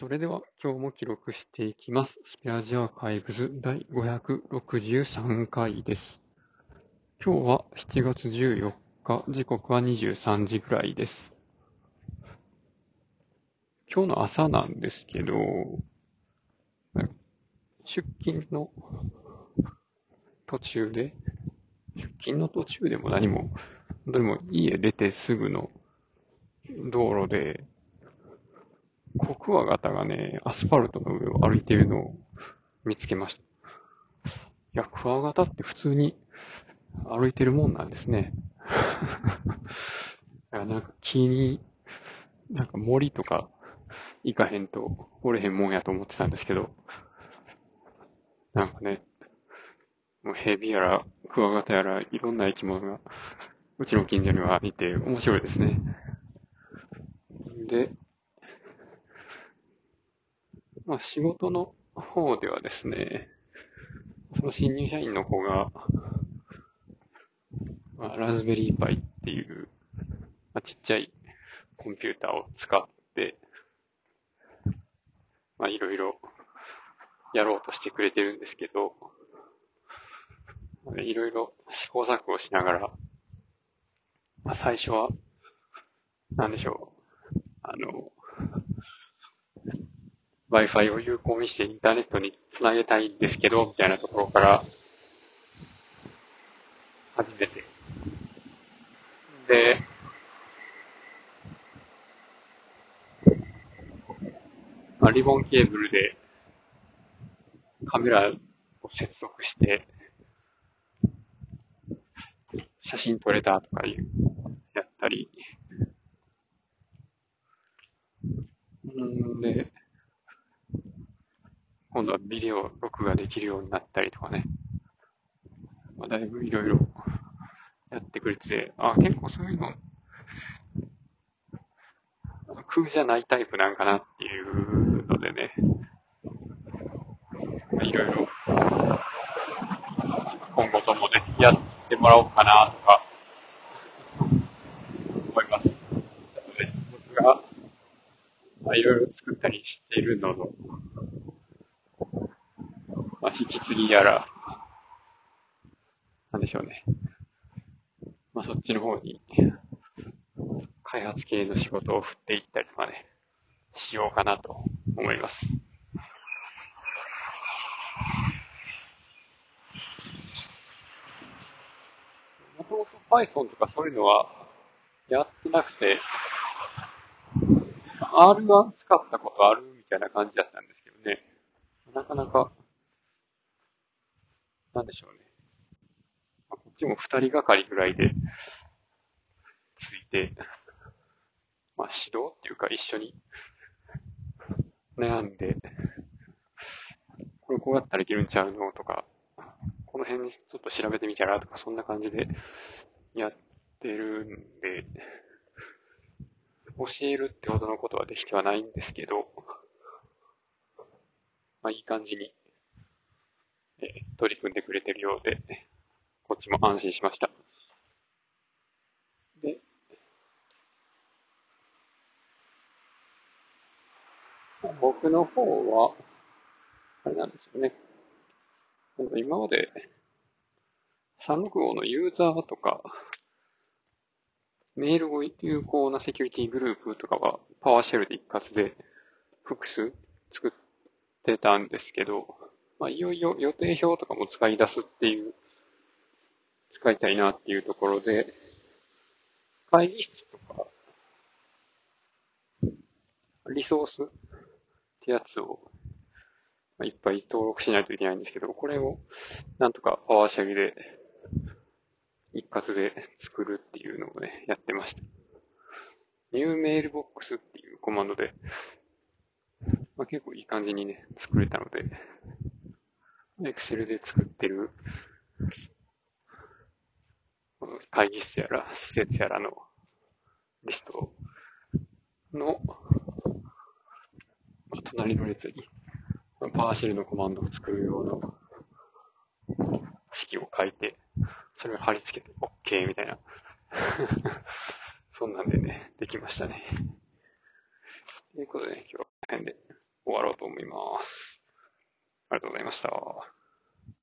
それでは今日も記録していきます。スペアジアーカイブズ第563回です。今日は7月14日、時刻は23時ぐらいです。今日の朝なんですけど、出勤の途中で、出勤の途中でも何も、本当にも家出てすぐの道路で、クワガタがね、アスファルトの上を歩いているのを見つけました。いや、クワガタって普通に歩いてるもんなんですね。い やなんか木に、なんか森とか行かへんとおれへんもんやと思ってたんですけど、なんかね、もうヘビやらクワガタやらいろんな生き物がうちの近所にはいて面白いですね。で、まあ仕事の方ではですね、その新入社員の子が、まあ、ラズベリーパイっていう、まあ、ちっちゃいコンピューターを使って、まあいろいろやろうとしてくれてるんですけど、いろいろ試行錯誤しながら、まあ、最初は、なんでしょう、あの、Wi-Fi を有効にしてインターネットにつなげたいんですけど、みたいなところから始めて。で、まあ、リボンケーブルでカメラを接続して、写真撮れたとかいう、やったり、んで、今度はビデオ録画できるようになったりとかね。まあ、だいぶいろいろやってくれてて、あ、結構そういうの、空じゃないタイプなんかなっていうのでね、いろいろ今後ともね、やってもらおうかなとか思います。で僕が、まあ、いろいろ作ったりしているのの、まあ、引き継ぎやら、なんでしょうね。まあ、そっちの方に、開発系の仕事を振っていったりとかね、しようかなと思います。もともと Python とかそういうのはやってなくて、R は使ったことあるみたいな感じだったんですけどね。なかなか、なんでしょうね。こっちも二人がかりぐらいでついて、まあ指導っていうか一緒に悩んで、これこうやったらいけるんちゃうのとか、この辺ちょっと調べてみたらとか、そんな感じでやってるんで、教えるってほどのことはできてはないんですけど、まあいい感じに、え取り組んでくれてるようで、こっちも安心しました。で、僕の方は、あれなんですよね。今まで、365のユーザーとか、メールを有効なセキュリティグループとかは、パワーシェルで一括で複数作ってたんですけど、まあ、いよいよ予定表とかも使い出すっていう、使いたいなっていうところで、会議室とか、リソースってやつを、まあいっぱい登録しないといけないんですけど、これをなんとかパワーシェルで一括で作るっていうのをね、やってました。ニューメールボックスっていうコマンドで、まあ、結構いい感じにね、作れたので、Excel で作ってる会議室やら施設やらのリストの、まあ、隣の列にパーシェルのコマンドを作る用の式を書いて、それを貼り付けて OK みたいな。そんなんでね、できましたね。ということで、今日はこの辺で終わろうと思います。ありがとうございました。